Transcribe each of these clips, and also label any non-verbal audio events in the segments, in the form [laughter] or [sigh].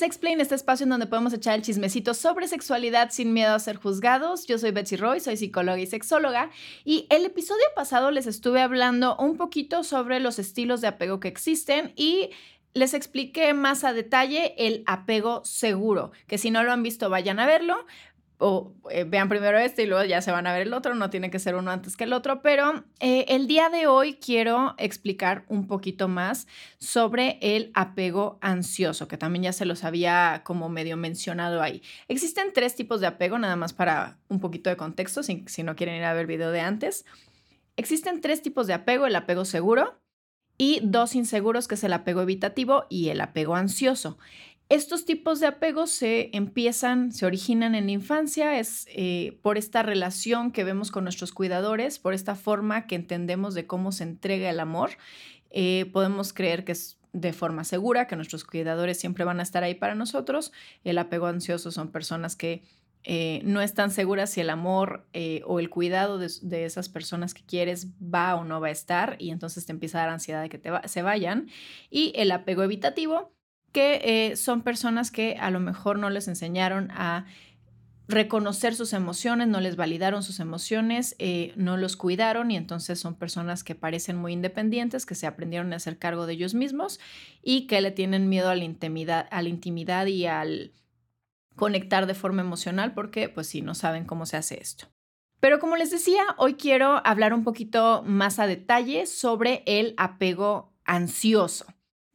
Sexplain, este espacio en donde podemos echar el chismecito sobre sexualidad sin miedo a ser juzgados. Yo soy Betsy Roy, soy psicóloga y sexóloga. Y el episodio pasado les estuve hablando un poquito sobre los estilos de apego que existen y les expliqué más a detalle el apego seguro, que si no lo han visto vayan a verlo o eh, vean primero este y luego ya se van a ver el otro, no tiene que ser uno antes que el otro, pero eh, el día de hoy quiero explicar un poquito más sobre el apego ansioso, que también ya se los había como medio mencionado ahí. Existen tres tipos de apego, nada más para un poquito de contexto, si, si no quieren ir a ver el video de antes. Existen tres tipos de apego, el apego seguro y dos inseguros, que es el apego evitativo y el apego ansioso. Estos tipos de apegos se empiezan, se originan en la infancia, es eh, por esta relación que vemos con nuestros cuidadores, por esta forma que entendemos de cómo se entrega el amor. Eh, podemos creer que es de forma segura, que nuestros cuidadores siempre van a estar ahí para nosotros. El apego ansioso son personas que eh, no están seguras si el amor o el cuidado de, esas personas que quieres va o no va a estar y entonces te empieza a dar ansiedad de que se vayan. Y el apego evitativo que eh, son personas que a lo mejor no les enseñaron a reconocer sus emociones, no les validaron sus emociones, eh, no los cuidaron y entonces son personas que parecen muy independientes, que se aprendieron a hacer cargo de ellos mismos y que le tienen miedo a la intimidad, a la intimidad y al conectar de forma emocional porque pues sí, no saben cómo se hace esto. Pero como les decía, hoy quiero hablar un poquito más a detalle sobre el apego ansioso.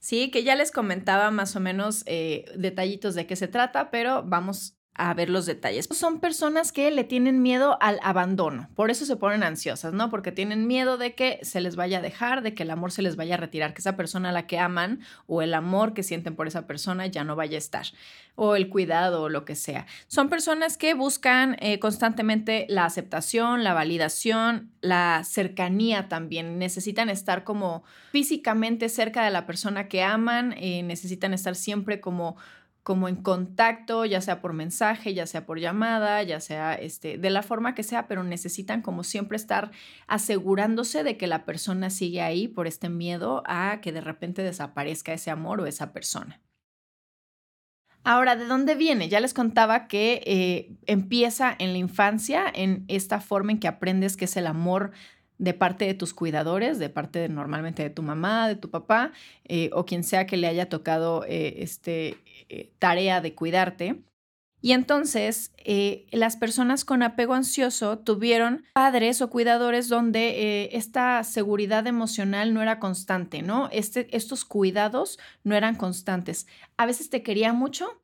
Sí, que ya les comentaba más o menos eh, detallitos de qué se trata, pero vamos a ver los detalles. Son personas que le tienen miedo al abandono, por eso se ponen ansiosas, ¿no? Porque tienen miedo de que se les vaya a dejar, de que el amor se les vaya a retirar, que esa persona a la que aman o el amor que sienten por esa persona ya no vaya a estar, o el cuidado o lo que sea. Son personas que buscan eh, constantemente la aceptación, la validación, la cercanía también. Necesitan estar como físicamente cerca de la persona que aman, eh, necesitan estar siempre como como en contacto, ya sea por mensaje, ya sea por llamada, ya sea este, de la forma que sea, pero necesitan como siempre estar asegurándose de que la persona sigue ahí por este miedo a que de repente desaparezca ese amor o esa persona. Ahora, ¿de dónde viene? Ya les contaba que eh, empieza en la infancia, en esta forma en que aprendes que es el amor de parte de tus cuidadores, de parte normalmente de tu mamá, de tu papá, eh, o quien sea que le haya tocado eh, este, eh, tarea de cuidarte. Y entonces las personas con apego ansioso tuvieron padres o cuidadores donde esta seguridad emocional no era constante, ¿no? Este, estos cuidados no eran constantes. A veces te quería mucho,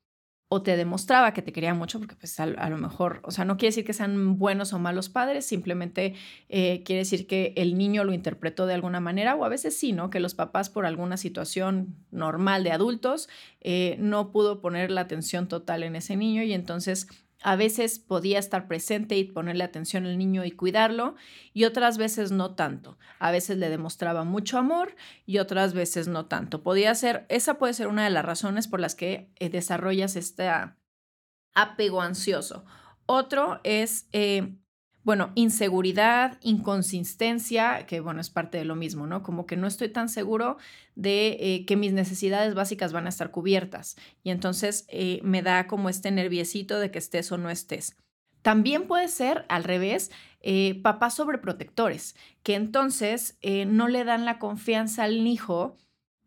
o te demostraba que te quería mucho, porque pues a, lo mejor, o sea, no quiere decir que sean buenos o malos padres, simplemente eh, quiere decir que el niño lo interpretó de alguna manera, o a veces sí, ¿no? Que los papás por alguna situación normal de adultos eh, no pudo poner la atención total en ese niño y entonces a veces podía estar presente y ponerle atención al niño y cuidarlo, y otras veces no tanto. A veces le demostraba mucho amor y otras veces no tanto. Podía ser, esa puede ser una de las razones por las que eh, desarrollas este apego ansioso. Otro es eh, bueno, inseguridad, inconsistencia, que bueno, es parte de lo mismo, ¿no? Como que no estoy tan seguro de eh, que mis necesidades básicas van a estar cubiertas. Y entonces eh, me da como este nerviecito de que estés o no estés. También puede ser al revés, eh, papás sobreprotectores, que entonces no le dan la confianza al hijo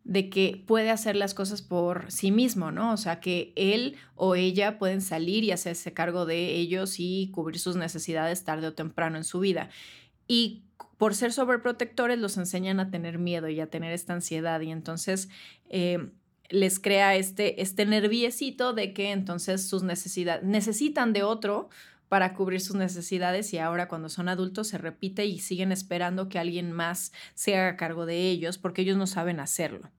de que puede hacer las cosas por sí mismo, ¿no? O sea, que él o ella pueden salir y hacerse cargo de ellos y cubrir sus necesidades tarde o temprano en su vida. Y por ser sobreprotectores los enseñan a tener miedo y a tener esta ansiedad y entonces eh, les crea este, este nerviecito de que entonces sus necesidades necesitan de otro para cubrir sus necesidades y ahora cuando son adultos se repite y siguen esperando que alguien más se haga cargo de ellos porque ellos no saben hacerlo.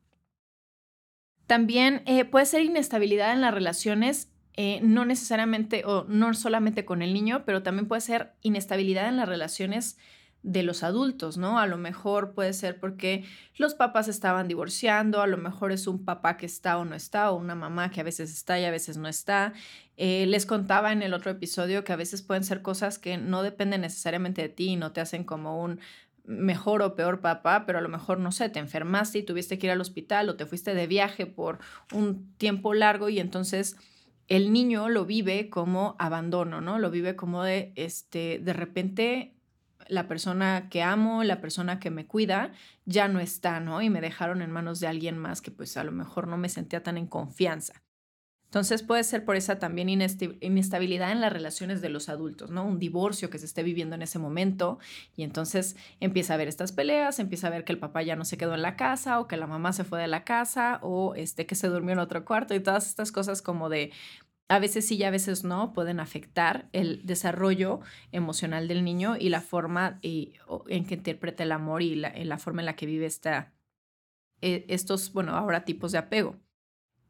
También eh, puede ser inestabilidad en las relaciones, eh, no necesariamente o no solamente con el niño, pero también puede ser inestabilidad en las relaciones de los adultos, ¿no? A lo mejor puede ser porque los papás estaban divorciando, a lo mejor es un papá que está o no está, o una mamá que a veces está y a veces no está. Eh, les contaba en el otro episodio que a veces pueden ser cosas que no dependen necesariamente de ti y no te hacen como un mejor o peor papá, pero a lo mejor, no sé, te enfermaste y tuviste que ir al hospital o te fuiste de viaje por un tiempo largo y entonces el niño lo vive como abandono, ¿no? Lo vive como de, este, de repente la persona que amo, la persona que me cuida, ya no está, ¿no? Y me dejaron en manos de alguien más que pues a lo mejor no me sentía tan en confianza. Entonces puede ser por esa también inestabilidad en las relaciones de los adultos, ¿no? Un divorcio que se esté viviendo en ese momento y entonces empieza a haber estas peleas, empieza a ver que el papá ya no se quedó en la casa o que la mamá se fue de la casa o este que se durmió en otro cuarto y todas estas cosas como de a veces sí y a veces no pueden afectar el desarrollo emocional del niño y la forma en que interpreta el amor y la, en la forma en la que vive esta, eh, estos, bueno, ahora tipos de apego.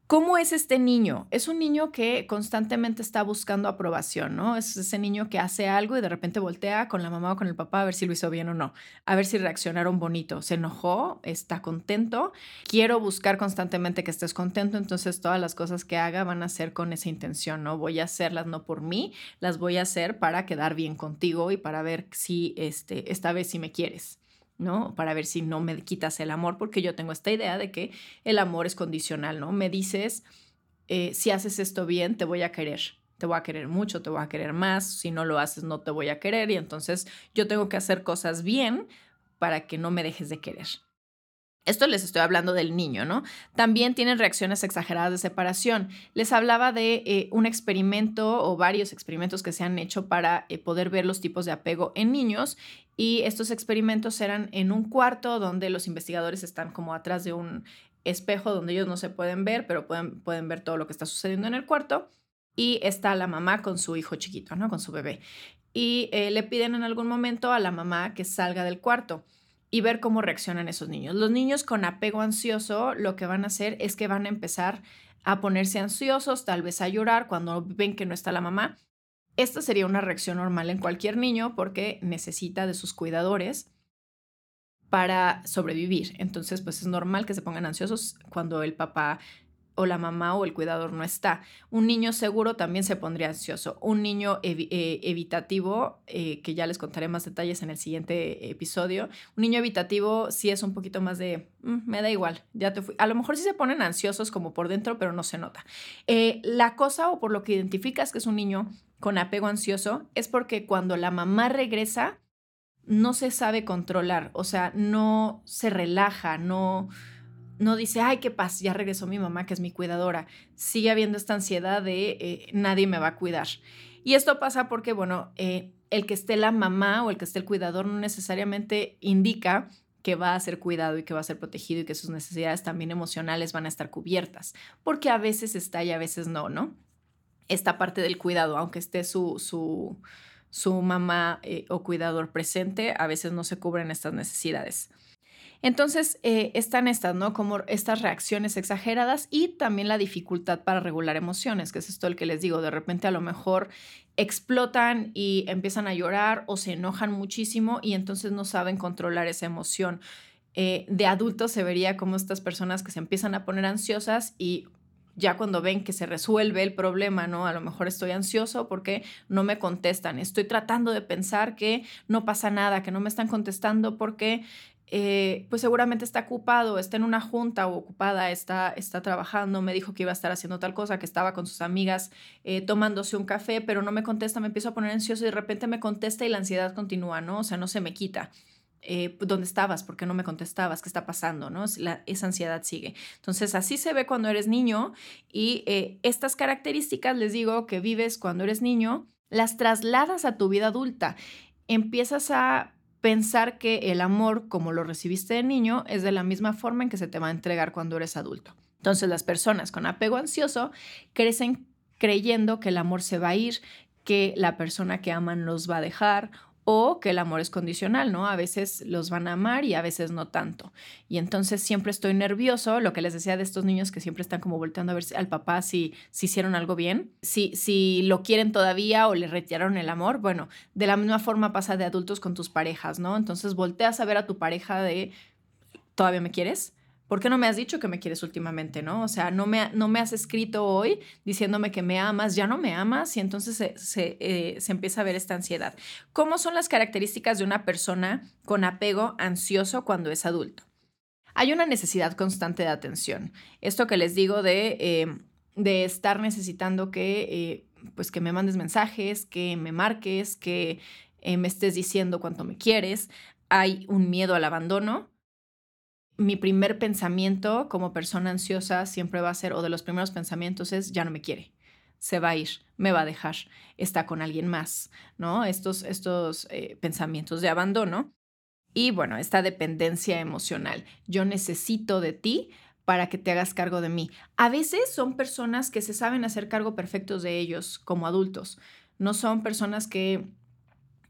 ¿Cómo es este niño? Es un niño que constantemente está buscando aprobación, ¿no? Es ese niño que hace algo y de repente voltea con la mamá o con el papá a ver si lo hizo bien o no, a ver si reaccionaron bonito. Se enojó, está contento. Quiero buscar constantemente que estés contento, entonces todas las cosas que haga van a ser con esa intención, ¿no? Voy a hacerlas no por mí, las voy a hacer para quedar bien contigo y para ver si este, esta vez sí me quieres. ¿No? Para ver si no me quitas el amor, porque yo tengo esta idea de que el amor es condicional, ¿no? Me dices, eh, si haces esto bien, te voy a querer, te voy a querer mucho, te voy a querer más, si no lo haces, no te voy a querer, y entonces yo tengo que hacer cosas bien para que no me dejes de querer. Esto les estoy hablando del niño, ¿no? También tienen reacciones exageradas de separación. Les hablaba de eh, un experimento o varios experimentos que se han hecho para eh, poder ver los tipos de apego en niños y estos experimentos eran en un cuarto donde los investigadores están como atrás de un espejo donde ellos no se pueden ver, pero pueden, pueden ver todo lo que está sucediendo en el cuarto. Y está la mamá con su hijo chiquito, ¿no? Con su bebé. Y eh, le piden en algún momento a la mamá que salga del cuarto y ver cómo reaccionan esos niños. Los niños con apego ansioso lo que van a hacer es que van a empezar a ponerse ansiosos, tal vez a llorar cuando ven que no está la mamá esta sería una reacción normal en cualquier niño porque necesita de sus cuidadores para sobrevivir. Entonces, pues es normal que se pongan ansiosos cuando el papá o la mamá o el cuidador no está. Un niño seguro también se pondría ansioso. Un niño eh, evitativo, eh, que ya les contaré más detalles en el siguiente episodio, un niño evitativo sí es un poquito más de, mm, me da igual, ya te fui. A lo mejor sí se ponen ansiosos como por dentro, pero no se nota. Eh, la cosa o por lo que identificas que es un niño con apego ansioso es porque cuando la mamá regresa, no se sabe controlar, o sea, no se relaja, no, no dice, ay, qué paz, ya regresó mi mamá, que es mi cuidadora. Sigue habiendo esta ansiedad de eh, nadie me va a cuidar. Y esto pasa porque, bueno, eh, el que esté la mamá o el que esté el cuidador no necesariamente indica que va a ser cuidado y que va a ser protegido y que sus necesidades también emocionales van a estar cubiertas, porque a veces está y a veces no, ¿no? esta parte del cuidado, aunque esté su, su, su mamá eh, o cuidador presente, a veces no se cubren estas necesidades. Entonces, eh, están estas, ¿no? Como estas reacciones exageradas y también la dificultad para regular emociones, que es esto el que les digo, de repente a lo mejor explotan y empiezan a llorar o se enojan muchísimo y entonces no saben controlar esa emoción. Eh, de adultos se vería como estas personas que se empiezan a poner ansiosas y ya cuando ven que se resuelve el problema, ¿no? A lo mejor estoy ansioso porque no me contestan, estoy tratando de pensar que no pasa nada, que no me están contestando porque eh, pues seguramente está ocupado, está en una junta o ocupada, está, está trabajando, me dijo que iba a estar haciendo tal cosa, que estaba con sus amigas eh, tomándose un café, pero no me contesta, me empiezo a poner ansioso y de repente me contesta y la ansiedad continúa, ¿no? O sea, no se me quita. Eh, pues, ¿dónde estabas? ¿Por qué no me contestabas? ¿Qué está pasando? ¿no? esa ansiedad sigue. Entonces, así se ve cuando eres niño y eh, estas características, les digo, que vives cuando eres niño, las trasladas a tu vida adulta. Empiezas a pensar que el amor, como lo recibiste de niño, es de la misma forma en que se te va a entregar cuando eres adulto. Entonces, las personas con apego ansioso crecen creyendo que el amor se va a ir, que la persona que aman los va a dejar o que el amor es condicional, ¿no? A veces los van a amar y a veces no tanto. Y entonces siempre estoy nervioso, lo que les decía de estos niños que siempre están como volteando a ver al papá si, si hicieron algo bien, si, si lo quieren todavía o le retiraron el amor. Bueno, de la misma forma pasa de adultos con tus parejas, ¿no? Entonces volteas a ver a tu pareja de, ¿todavía me quieres? ¿Por qué no me has dicho que me quieres últimamente, no? O sea, no me, no me has escrito hoy diciéndome que me amas, ya no me amas y entonces se, eh, se, empieza a ver esta ansiedad. ¿Cómo son las características de una persona con apego ansioso cuando es adulto? Hay una necesidad constante de atención. Esto que les digo de, eh, de estar necesitando que, eh, pues que me mandes mensajes, que me marques, que me estés diciendo cuánto me quieres. Hay un miedo al abandono mi primer pensamiento como persona ansiosa siempre va a ser, o de los primeros pensamientos es, ya no me quiere, se va a ir, me va a dejar, está con alguien más, ¿no? Estos, estos eh, pensamientos de abandono. Y bueno, esta dependencia emocional. Yo necesito de ti para que te hagas cargo de mí. A veces son personas que se saben hacer cargo perfectos de ellos como adultos. No son personas que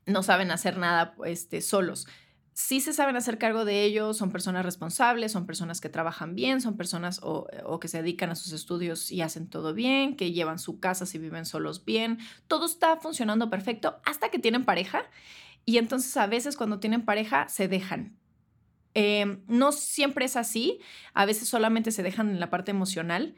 no saben hacer nada este, solos sí se saben hacer cargo de ellos, son personas responsables, son personas que trabajan bien, son personas o, que se dedican a sus estudios y hacen todo bien, que llevan su casa si viven solos bien, todo está funcionando perfecto hasta que tienen pareja y entonces a veces cuando tienen pareja se dejan. Em, no siempre es así, a veces solamente se dejan en la parte emocional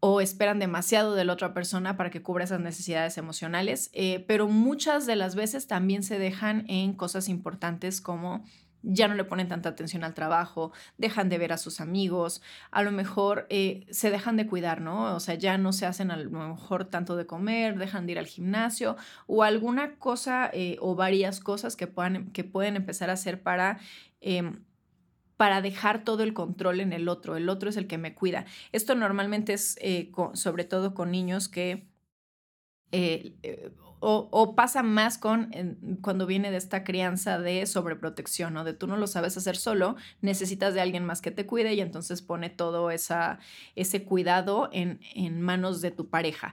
o esperan demasiado de la otra persona para que cubra esas necesidades emocionales, eh, pero muchas de las veces también se dejan en cosas importantes como ya no le ponen tanta atención al trabajo, dejan de ver a sus amigos, a lo mejor eh, se dejan de cuidar, ¿no? O sea, ya no se hacen a lo mejor tanto de comer, dejan de ir al gimnasio o alguna cosa eh, o varias cosas que, puedan, que pueden empezar a hacer para em, para dejar todo el control en el otro. El otro es el que me cuida. Esto normalmente es eh, sobre todo con niños que... Eh, eh, o, pasa más con cuando viene de esta crianza de sobreprotección, o De tú no lo sabes hacer solo, necesitas de alguien más que te cuide y entonces pone todo ese cuidado en, en manos de tu pareja.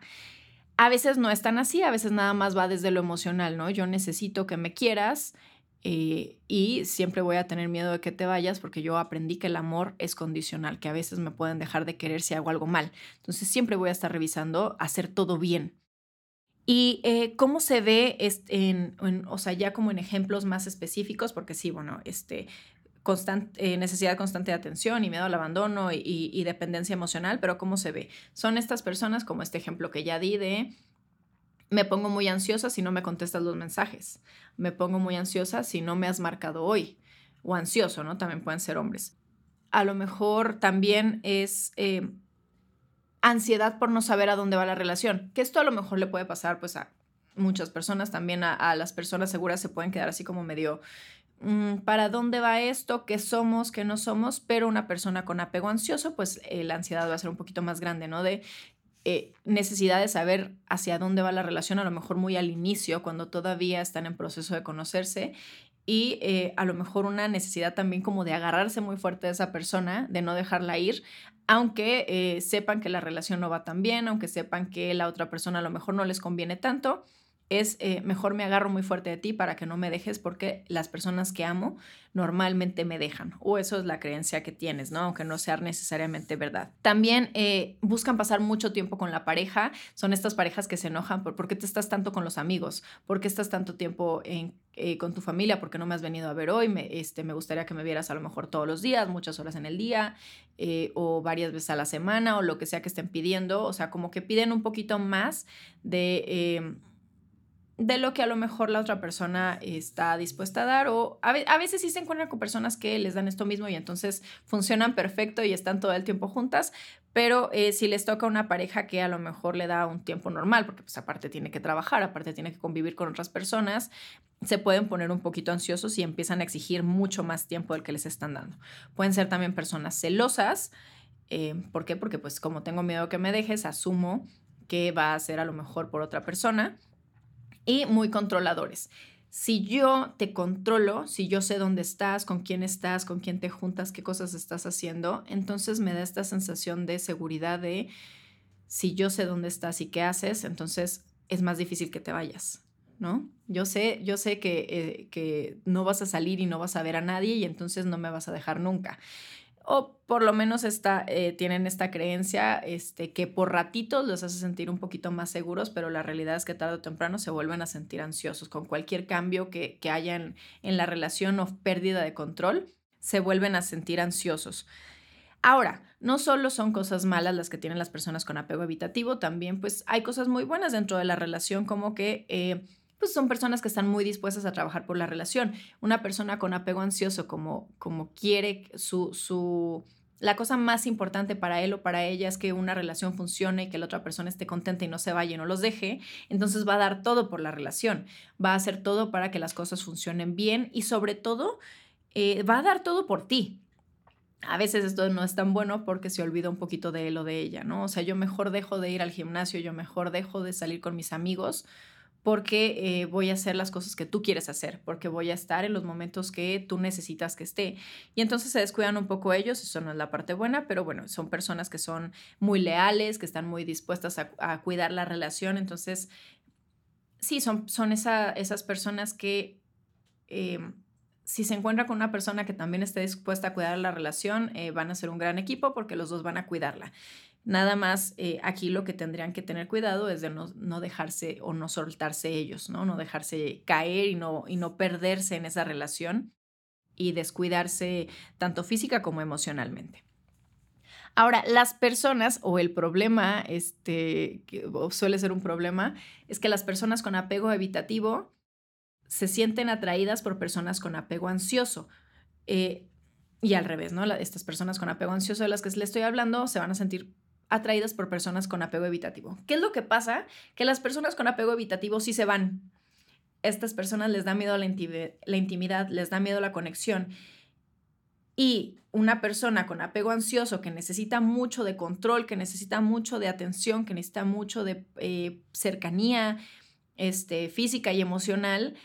A veces no es tan así, a veces nada más va desde lo emocional, ¿no? Yo necesito que me quieras, eh, y siempre voy a tener miedo de que te vayas porque yo aprendí que el amor es condicional, que a veces me pueden dejar de querer si hago algo mal. Entonces siempre voy a estar revisando hacer todo bien. Y eh, cómo se ve en, o sea, ya como en ejemplos más específicos, porque sí, bueno, este, eh, necesidad constante de atención y miedo al abandono y, y, dependencia emocional, pero cómo se ve. Son estas personas, como este ejemplo que ya di de me pongo muy ansiosa si no me contestas los mensajes. Me pongo muy ansiosa si no me has marcado hoy. O ansioso, ¿no? También pueden ser hombres. A lo mejor también es eh, ansiedad por no saber a dónde va la relación. Que esto a lo mejor le puede pasar pues a muchas personas. También a, las personas seguras se pueden quedar así como medio... Mm, ¿Para dónde va esto? ¿Qué somos? ¿Qué no somos? Pero una persona con apego ansioso, pues eh, la ansiedad va a ser un poquito más grande, ¿no? De eh, necesidad de saber hacia dónde va la relación, a lo mejor muy al inicio, cuando todavía están en proceso de conocerse, y eh, a lo mejor una necesidad también como de agarrarse muy fuerte de esa persona, de no dejarla ir, aunque eh, sepan que la relación no va tan bien, aunque sepan que la otra persona a lo mejor no les conviene tanto, es eh, mejor me agarro muy fuerte de ti para que no me dejes porque las personas que amo normalmente me dejan o eso es la creencia que tienes, ¿no? Aunque no sea necesariamente verdad. También eh, buscan pasar mucho tiempo con la pareja, son estas parejas que se enojan por por qué te estás tanto con los amigos, por qué estás tanto tiempo en, eh, con tu familia, por qué no me has venido a ver hoy, me, este, me gustaría que me vieras a lo mejor todos los días, muchas horas en el día o varias veces a la semana o lo que sea que estén pidiendo, o sea, como que piden un poquito más de de lo que a lo mejor la otra persona está dispuesta a dar o a, veces sí se encuentran con personas que les dan esto mismo y entonces funcionan perfecto y están todo el tiempo juntas, pero eh, si les toca una pareja que a lo mejor le da un tiempo normal, porque pues aparte tiene que trabajar, aparte tiene que convivir con otras personas, se pueden poner un poquito ansiosos y empiezan a exigir mucho más tiempo del que les están dando. Pueden ser también personas celosas, eh, ¿por qué? Porque pues como tengo miedo que me dejes, asumo que va a ser a lo mejor por otra persona y muy controladores. Si yo te controlo, si yo sé dónde estás, con quién estás, con quién te juntas, qué cosas estás haciendo, entonces me da esta sensación de seguridad de si yo sé dónde estás y qué haces, entonces es más difícil que te vayas, ¿no? Yo sé, yo sé que, eh, que no vas a salir y no vas a ver a nadie y entonces no me vas a dejar nunca o por lo menos eh, tienen esta creencia este, que por ratitos los hace sentir un poquito más seguros, pero la realidad es que tarde o temprano se vuelven a sentir ansiosos. Con cualquier cambio que, que haya en, la relación o pérdida de control, se vuelven a sentir ansiosos. Ahora, no solo son cosas malas las que tienen las personas con apego evitativo, también pues hay cosas muy buenas dentro de la relación, como que eh, pues son personas que están muy dispuestas a trabajar por la relación. Una persona con apego ansioso, como, como quiere su, su, la cosa más importante para él o para ella es que una relación funcione y que la otra persona esté contenta y no se vaya y no los deje, entonces va a dar todo por la relación, va a hacer todo para que las cosas funcionen bien y sobre todo eh, va a dar todo por ti. A veces esto no es tan bueno porque se olvida un poquito de él o de ella, ¿no? O sea, yo mejor dejo de ir al gimnasio, yo mejor dejo de salir con mis amigos porque eh, voy a hacer las cosas que tú quieres hacer, porque voy a estar en los momentos que tú necesitas que esté. Y entonces se descuidan un poco ellos, eso no es la parte buena, pero bueno, son personas que son muy leales, que están muy dispuestas a, cuidar la relación, entonces sí, son, son esas personas que... Em, si se encuentra con una persona que también esté dispuesta a cuidar la relación, eh, van a ser un gran equipo porque los dos van a cuidarla. Nada más eh, aquí lo que tendrían que tener cuidado es de no, dejarse o no soltarse ellos, ¿no? No dejarse caer y no, y no perderse en esa relación y descuidarse tanto física como emocionalmente. Ahora, las personas o el problema, este, que suele ser un problema, es que las personas con apego evitativo se sienten atraídas por personas con apego ansioso. Eh, y al revés, ¿no? estas personas con apego ansioso de las que les estoy hablando se van a sentir atraídas por personas con apego evitativo. ¿Qué es lo que pasa? Que las personas con apego evitativo sí se van. Estas personas les da miedo la, intimidad, les da miedo la conexión. Y una persona con apego ansioso que necesita mucho de control, que necesita mucho de atención, que necesita mucho de eh, cercanía este, física y emocional,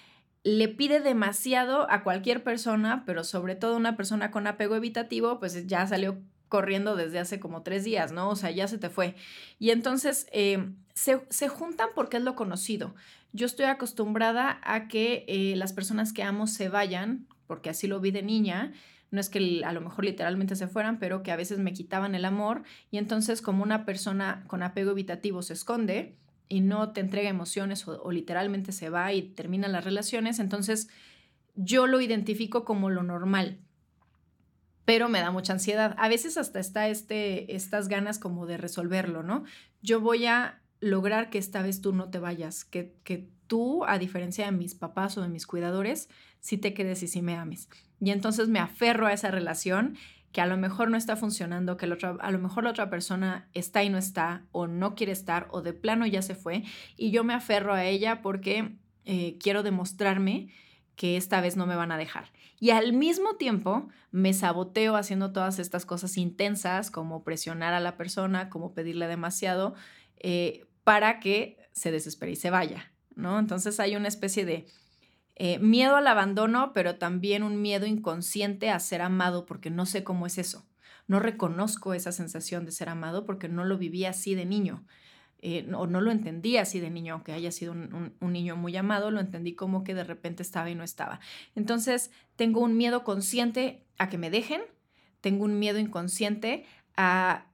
le pide demasiado a cualquier persona, pero sobre todo una persona con apego evitativo, pues ya salió corriendo desde hace como tres días, ¿no? O sea, ya se te fue. Y entonces eh, se, juntan porque es lo conocido. Yo estoy acostumbrada a que eh, las personas que amo se vayan, porque así lo vi de niña. No es que a lo mejor literalmente se fueran, pero que a veces me quitaban el amor. Y entonces como una persona con apego evitativo se esconde y no te entrega emociones o, o literalmente se va y terminan las relaciones, entonces yo lo identifico como lo normal pero me da mucha ansiedad. A veces hasta está este, estas ganas como de resolverlo, ¿no? Yo voy a lograr que esta vez tú no te vayas, que, que tú, a diferencia de mis papás o de mis cuidadores, sí te quedes y sí me ames. Y entonces me aferro a esa relación que a lo mejor no está funcionando, que a lo mejor la otra persona está y no está, o no quiere estar, o de plano ya se fue, y yo me aferro a ella porque eh, quiero demostrarme que esta vez no me van a dejar. Y al mismo tiempo me saboteo haciendo todas estas cosas intensas, como presionar a la persona, como pedirle demasiado, eh, para que se desespere y se vaya, ¿no? Entonces hay una especie de eh, miedo al abandono, pero también un miedo inconsciente a ser amado, porque no sé cómo es eso. No reconozco esa sensación de ser amado porque no lo viví así de niño. Eh, o no lo entendí así de niño, aunque haya sido un, niño muy amado, lo entendí como que de repente estaba y no estaba. Entonces, tengo un miedo consciente a que me dejen, tengo un miedo inconsciente a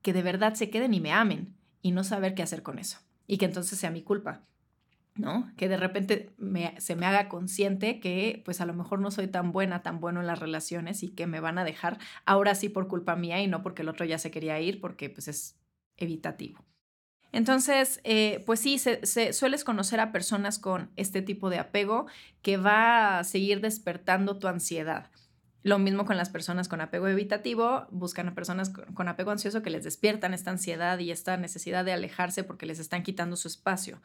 que de verdad se queden y me amen y no saber qué hacer con eso y que entonces sea mi culpa. ¿no? Que de repente se me haga consciente que pues a lo mejor no soy tan buena, tan bueno en las relaciones y que me van a dejar ahora sí por culpa mía y no porque el otro ya se quería ir porque pues es evitativo. Entonces, eh, pues sí, se, sueles conocer a personas con este tipo de apego que va a seguir despertando tu ansiedad. Lo mismo con las personas con apego evitativo, buscan a personas con, apego ansioso que les despiertan esta ansiedad y esta necesidad de alejarse porque les están quitando su espacio.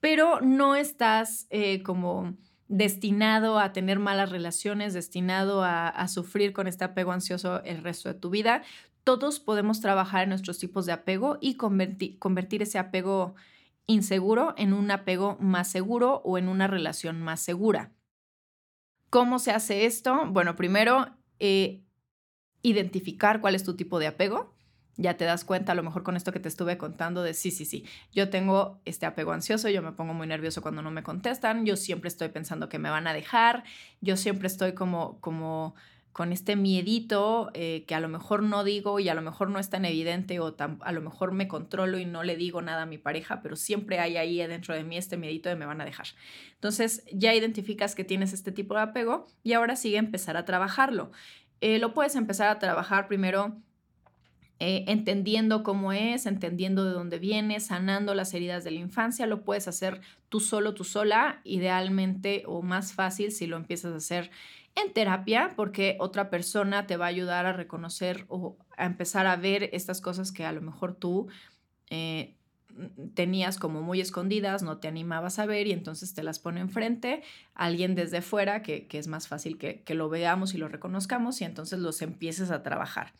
Pero no estás eh, como destinado a tener malas relaciones, destinado a, sufrir con este apego ansioso el resto de tu vida. Todos podemos trabajar en nuestros tipos de apego y convertir, ese apego inseguro en un apego más seguro o en una relación más segura. ¿Cómo se hace esto? Bueno, primero, eh, identificar cuál es tu tipo de apego ya te das cuenta a lo mejor con esto que te estuve contando de sí, sí, sí, yo tengo este apego ansioso, yo me pongo muy nervioso cuando no me contestan, yo siempre estoy pensando que me van a dejar, yo siempre estoy como, como con este miedito eh, que a lo mejor no digo y a lo mejor no es tan evidente o a lo mejor me controlo y no le digo nada a mi pareja, pero siempre hay ahí dentro de mí este miedito de me van a dejar. Entonces ya identificas que tienes este tipo de apego y ahora sigue empezar a trabajarlo. eh, lo puedes empezar a trabajar primero eh, entendiendo cómo es, entendiendo de dónde viene, sanando las heridas de la infancia. Lo puedes hacer tú solo, tú sola, idealmente o más fácil si lo empiezas a hacer en terapia, porque otra persona te va a ayudar a reconocer o a empezar a ver estas cosas que a lo mejor tú eh, tenías como muy escondidas, no te animabas a ver y entonces te las pone enfrente alguien desde fuera que, es más fácil que, que, lo veamos y lo reconozcamos y entonces los empieces a trabajar.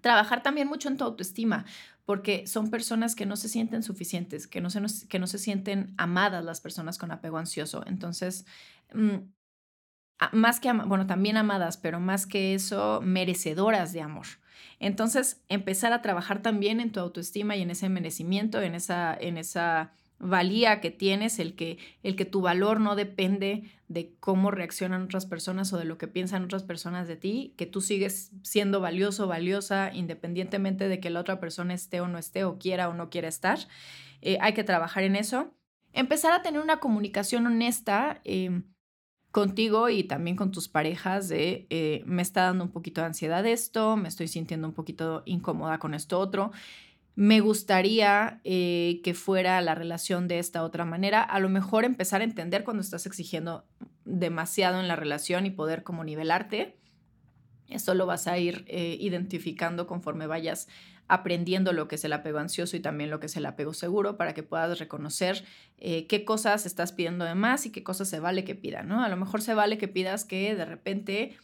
Trabajar también mucho en tu autoestima, porque son personas que no se sienten suficientes, que no se, que no se sienten amadas las personas con apego ansioso. Entonces, mm, más que, bueno, también amadas, pero más que eso, merecedoras de amor. Entonces, empezar a trabajar también en tu autoestima y en ese merecimiento, en esa, en esa valía que tienes, el que, el que tu valor no depende de cómo reaccionan otras personas o de lo que piensan otras personas de ti, que tú sigues siendo valioso, valiosa, independientemente de que la otra persona esté o no esté, o quiera o no quiera estar. Eh, hay que trabajar en eso. Empezar a tener una comunicación honesta em, contigo y también con tus parejas de eh, me está dando un poquito de ansiedad esto, me estoy sintiendo un poquito incómoda con esto otro me gustaría eh, que fuera la relación de esta otra manera. A lo mejor empezar a entender cuando estás exigiendo demasiado en la relación y poder como nivelarte. Eso lo vas a ir eh, identificando conforme vayas aprendiendo lo que es el apego ansioso y también lo que es el apego seguro para que puedas reconocer eh, qué cosas estás pidiendo de más y qué cosas se vale que pidan, ¿no? A lo mejor se vale que pidas que de repente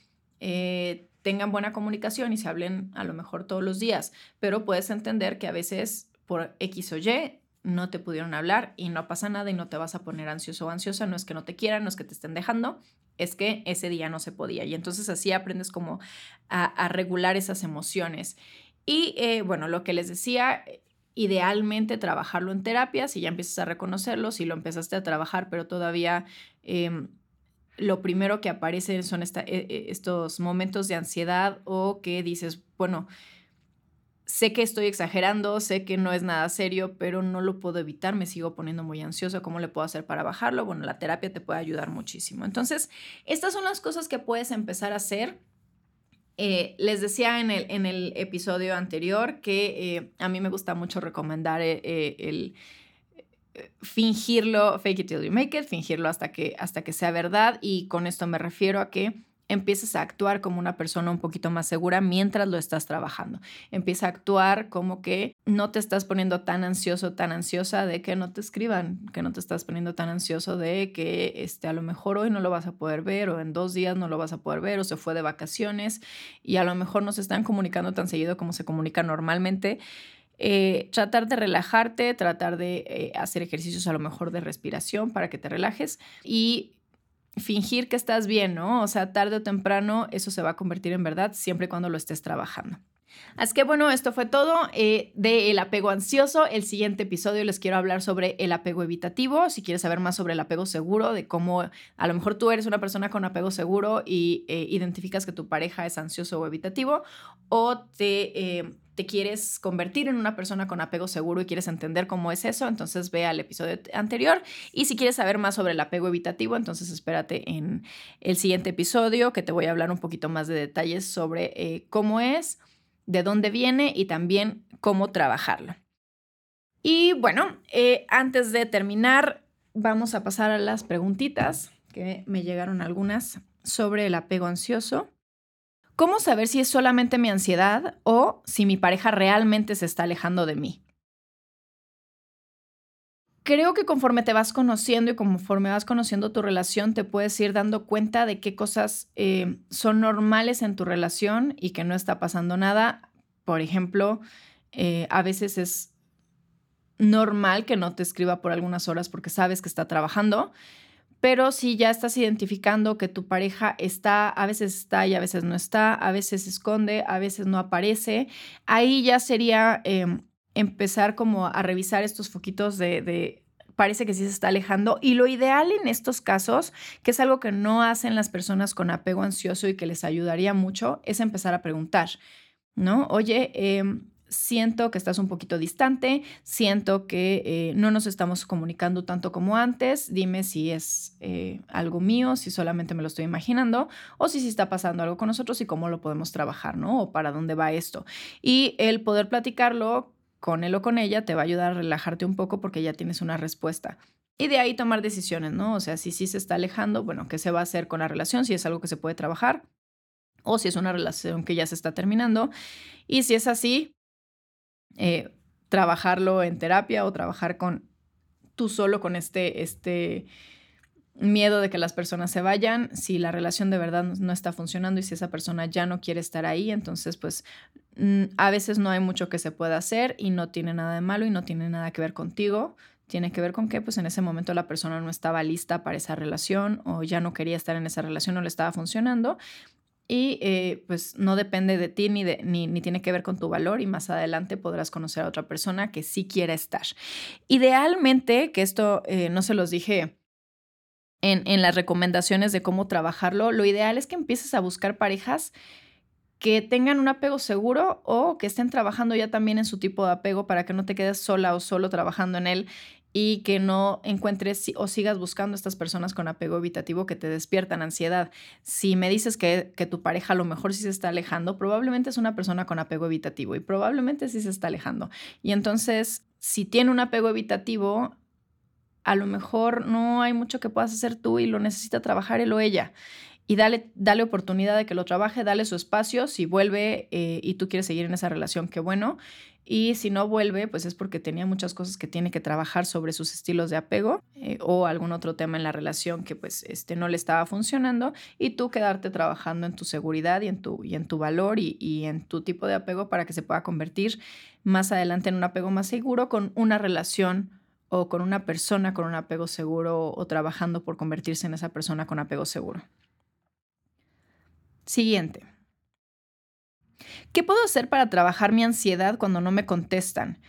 tengan buena comunicación y se hablen a lo mejor todos los días, pero puedes entender que a veces por X o Y no te pudieron hablar y no pasa nada y no te vas a poner ansioso o ansiosa, no es que no te quieran, no es que te estén dejando, es que ese día no se podía. Y entonces así aprendes como a, regular esas emociones. Y eh, bueno, lo que les decía, idealmente trabajarlo en terapia, si ya empiezas a reconocerlo, si lo empezaste a trabajar, pero todavía... Em, lo primero que aparece son e, e, estos momentos de ansiedad o que dices, bueno, sé que estoy exagerando, sé que no es nada serio, pero no lo puedo evitar, me sigo poniendo muy ansioso, ¿cómo le puedo hacer para bajarlo? Bueno, la terapia te puede ayudar muchísimo. Entonces, estas son las cosas que puedes empezar a hacer. Eh, les decía en el, en el episodio anterior que eh, a mí me gusta mucho recomendar eh, el fingirlo, fake it till you make it, fingirlo hasta que, hasta que sea verdad y con esto me refiero a que empieces a actuar como una persona un poquito más segura mientras lo estás trabajando. Empieza a actuar como que no te estás poniendo tan ansioso, tan ansiosa de que no te escriban, que no te estás poniendo tan ansioso de que este, a lo mejor hoy no lo vas a poder ver o en dos días no lo vas a poder ver o se fue de vacaciones y a lo mejor no se están comunicando tan seguido como se comunica normalmente. Eh, tratar de relajarte, tratar de eh, hacer ejercicios a lo mejor de respiración para que te relajes y fingir que estás bien, ¿no? O sea, tarde o temprano eso se va a convertir en verdad siempre y cuando lo estés trabajando. Así que bueno, esto fue todo eh, del apego ansioso. El siguiente episodio les quiero hablar sobre el apego evitativo. Si quieres saber más sobre el apego seguro, de cómo a lo mejor tú eres una persona con apego seguro y identificas que tu pareja es ansioso o evitativo, o te te quieres convertir en una persona con apego seguro y quieres entender cómo es eso, entonces ve al episodio anterior. Y si quieres saber más sobre el apego evitativo, entonces espérate en el siguiente episodio que te voy a hablar un poquito más de detalles sobre eh, cómo es, de dónde viene y también cómo trabajarlo. Y bueno, eh, antes de terminar, vamos a pasar a las preguntitas que me llegaron algunas sobre el apego ansioso. ¿Cómo saber si es solamente mi ansiedad o si mi pareja realmente se está alejando de mí? Creo que conforme te vas conociendo y conforme vas conociendo tu relación, te puedes ir dando cuenta de qué cosas eh, son normales en tu relación y que no está pasando nada. Por ejemplo, eh, a veces es normal que no te escriba por algunas horas porque sabes que está trabajando pero si ya estás identificando que tu pareja está, a veces está y a veces no está, a veces se esconde, a veces no aparece, ahí ya sería em, empezar como a revisar estos foquitos de, parece que sí se está alejando. Y lo ideal en estos casos, que es algo que no hacen las personas con apego ansioso y que les ayudaría mucho, es empezar a preguntar, ¿no? Oye, em, siento que estás un poquito distante, siento que eh, no nos estamos comunicando tanto como antes, dime si es eh, algo mío, si solamente me lo estoy imaginando o si sí está pasando algo con nosotros y cómo lo podemos trabajar, ¿no? O para dónde va esto. Y el poder platicarlo con él o con ella te va a ayudar a relajarte un poco porque ya tienes una respuesta. Y de ahí tomar decisiones, ¿no? O sea, si sí se está alejando, bueno, ¿qué se va a hacer con la relación? Si es algo que se puede trabajar o si es una relación que ya se está terminando. Y si es así, eh, trabajarlo en terapia o trabajar con tú solo con este, este miedo de que las personas se vayan, si la relación de verdad no está funcionando y si esa persona ya no quiere estar ahí, entonces pues mm, a veces no hay mucho que se pueda hacer y no tiene nada de malo y no tiene nada que ver contigo. Tiene que ver con que pues en ese momento la persona no estaba lista para esa relación o ya no quería estar en esa relación o le estaba funcionando y eh, pues no depende de ti ni, ni, ni, tiene que ver con tu valor y más adelante podrás conocer a otra persona que sí quiera estar. Idealmente, que esto eh, no se los dije en, en las recomendaciones de cómo trabajarlo, lo ideal es que empieces a buscar parejas que tengan un apego seguro o que estén trabajando ya también en su tipo de apego para que no te quedes sola o solo trabajando en él y que no encuentres o sigas buscando estas personas con apego evitativo que te despiertan ansiedad. Si me dices que, que, tu pareja a lo mejor sí se está alejando, probablemente es una persona con apego evitativo y probablemente sí se está alejando. Y entonces, si tiene un apego evitativo, a lo mejor no hay mucho que puedas hacer tú y lo necesita trabajar él o ella y dale, dale oportunidad de que lo trabaje, dale su espacio. Si vuelve eh, y tú quieres seguir en esa relación, qué bueno. Y si no vuelve, pues es porque tenía muchas cosas que tiene que trabajar sobre sus estilos de apego eh, o algún otro tema en la relación que pues este, no le estaba funcionando y tú quedarte trabajando en tu seguridad y en tu, y en tu valor y, y en tu tipo de apego para que se pueda convertir más adelante en un apego más seguro con una relación o con una persona con un apego seguro o trabajando por convertirse en esa persona con apego seguro. Siguiente. ¿Qué puedo hacer para trabajar mi ansiedad cuando no me contestan?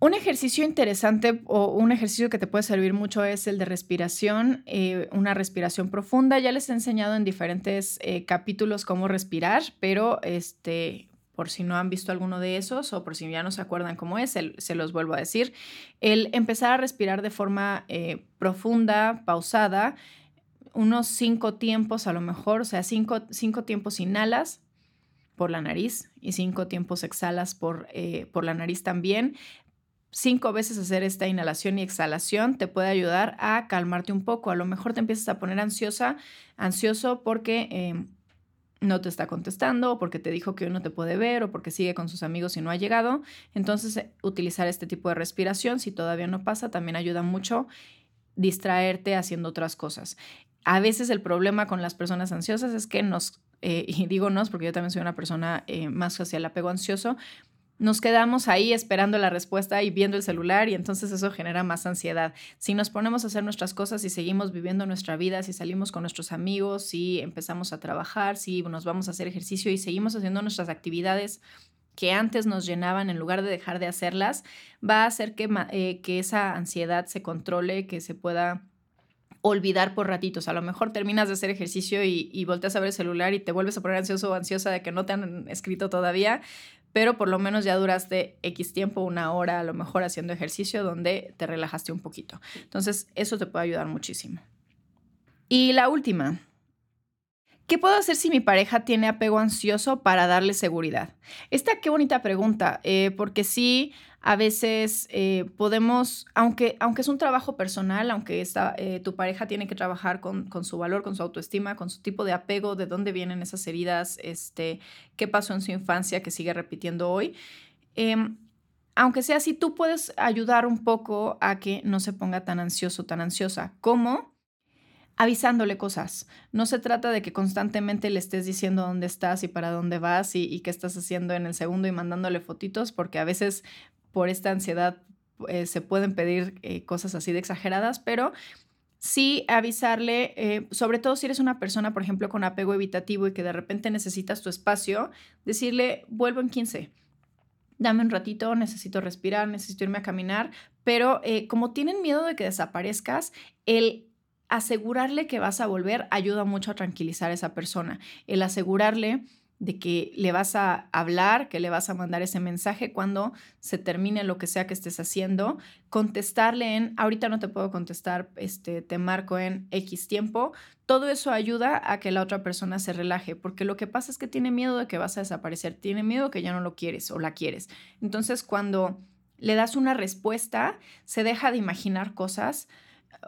Un ejercicio interesante o un ejercicio que te puede servir mucho es el de respiración, eh, una respiración profunda. Ya les he enseñado en diferentes eh, capítulos cómo respirar, pero este, por si no han visto alguno de esos o por si ya no se acuerdan cómo es, se los vuelvo a decir. El empezar a respirar de forma eh, profunda, pausada, unos cinco tiempos a lo mejor, o sea, cinco, cinco tiempos inhalas por la nariz y cinco tiempos exhalas por, eh, por la nariz también. Cinco veces hacer esta inhalación y exhalación te puede ayudar a calmarte un poco. A lo mejor te empiezas a poner ansiosa, ansioso porque em, no te está contestando, o porque te dijo que hoy no te puede ver, o porque sigue con sus amigos y no ha llegado. Entonces, eh, utilizar este tipo de respiración, si todavía no pasa, también ayuda mucho distraerte haciendo otras cosas. A veces el problema con las personas ansiosas es que nos, eh, [laughs] y digo nos porque yo también soy una persona eh, más hacia el apego ansioso, nos quedamos ahí esperando la respuesta y viendo el celular y entonces eso genera más ansiedad. Si nos ponemos a hacer nuestras cosas y seguimos viviendo nuestra vida, si salimos con nuestros amigos, si empezamos a trabajar, si nos vamos a hacer ejercicio y seguimos haciendo nuestras actividades que antes nos llenaban en lugar de dejar de hacerlas, va a hacer que, eh, que esa ansiedad se controle, que se pueda olvidar por ratitos. A lo mejor terminas de hacer ejercicio y, y volteas a ver el celular y te vuelves a poner ansioso o ansiosa de que no te han escrito todavía, pero por lo menos ya duraste X tiempo, una hora a lo mejor haciendo ejercicio donde te relajaste un poquito. Entonces, eso te puede ayudar muchísimo. Y la última, ¿Qué puedo hacer si mi pareja tiene apego ansioso para darle seguridad? Esta qué bonita pregunta, eh, porque sí, a veces eh, podemos, aunque, aunque es un trabajo personal, aunque eh, tu pareja tiene que trabajar con, con, su valor, con su autoestima, con su tipo de apego, de dónde vienen esas heridas, este, qué pasó en su infancia que sigue repitiendo hoy. Em, aunque sea así, tú puedes ayudar un poco a que no se ponga tan ansioso, tan ansiosa. ¿Cómo? Avisándole cosas. No se trata de que constantemente le estés diciendo dónde estás y para dónde vas y, qué estás haciendo en el segundo y mandándole fotitos, porque a veces por esta ansiedad eh, se pueden pedir eh, cosas así de exageradas, pero sí avisarle, eh, sobre todo si eres una persona, por ejemplo, con apego evitativo y que de repente necesitas tu espacio, decirle, vuelvo en 15 dame un ratito, necesito respirar, necesito irme a caminar, pero como tienen miedo de que desaparezcas, el asegurarle que vas a volver ayuda mucho a tranquilizar a esa persona. El asegurarle de que le vas a hablar, que le vas a mandar ese mensaje cuando se termine lo que sea que estés haciendo, contestarle en, ahorita no te puedo contestar, este, te marco en X tiempo, todo eso ayuda a que la otra persona se relaje, porque lo que pasa es que tiene miedo de que vas a desaparecer, tiene miedo que ya no lo quieres o la quieres. Entonces, cuando le das una respuesta, se deja de imaginar cosas,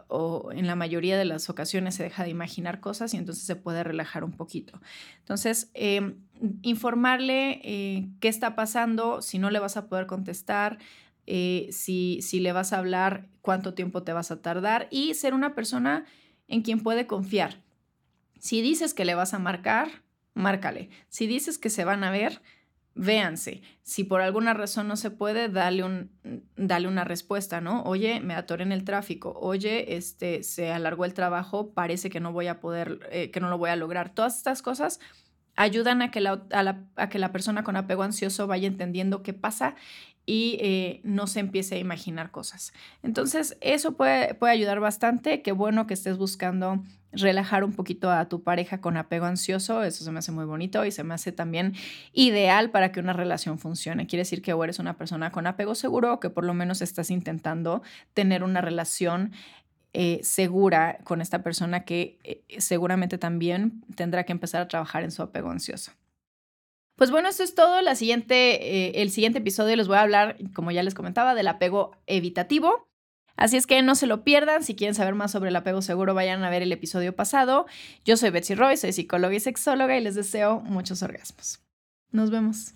o en la mayoría de las ocasiones se deja de imaginar cosas y entonces se puede relajar un poquito. Entonces, em, informarle eh, qué está pasando, si no le vas a poder contestar, eh, si, si le vas a hablar, cuánto tiempo te vas a tardar y ser una persona en quien puede confiar. Si dices que le vas a marcar, márcale. Si dices que se van a ver, véanse. Si por alguna razón no se puede, dale, dale una respuesta, ¿no? Oye, me atoré en el tráfico. Oye, este, se alargó el trabajo, parece que no voy a poder, eh, que no lo voy a lograr. Todas estas cosas ayudan a que la, a que la persona con apego ansioso vaya entendiendo qué pasa y eh, no se empiece a imaginar cosas. Entonces, eso puede, puede ayudar bastante. Qué bueno que estés buscando relajar un poquito a tu pareja con apego ansioso. Eso se me hace muy bonito y se me hace también ideal para que una relación funcione. Quiere decir que o eres una persona con apego seguro o que por lo menos estás intentando tener una relación eh, segura con esta persona que eh, seguramente también tendrá que empezar a trabajar en su apego ansioso. Pues bueno, esto es todo. La siguiente, eh, el siguiente episodio les voy a hablar, como ya les comentaba, del apego evitativo. Así es que no se lo pierdan. Si quieren saber más sobre el apego seguro, vayan a ver el episodio pasado. Yo soy Betsy Roy, soy psicóloga y sexóloga y les deseo muchos orgasmos. Nos vemos.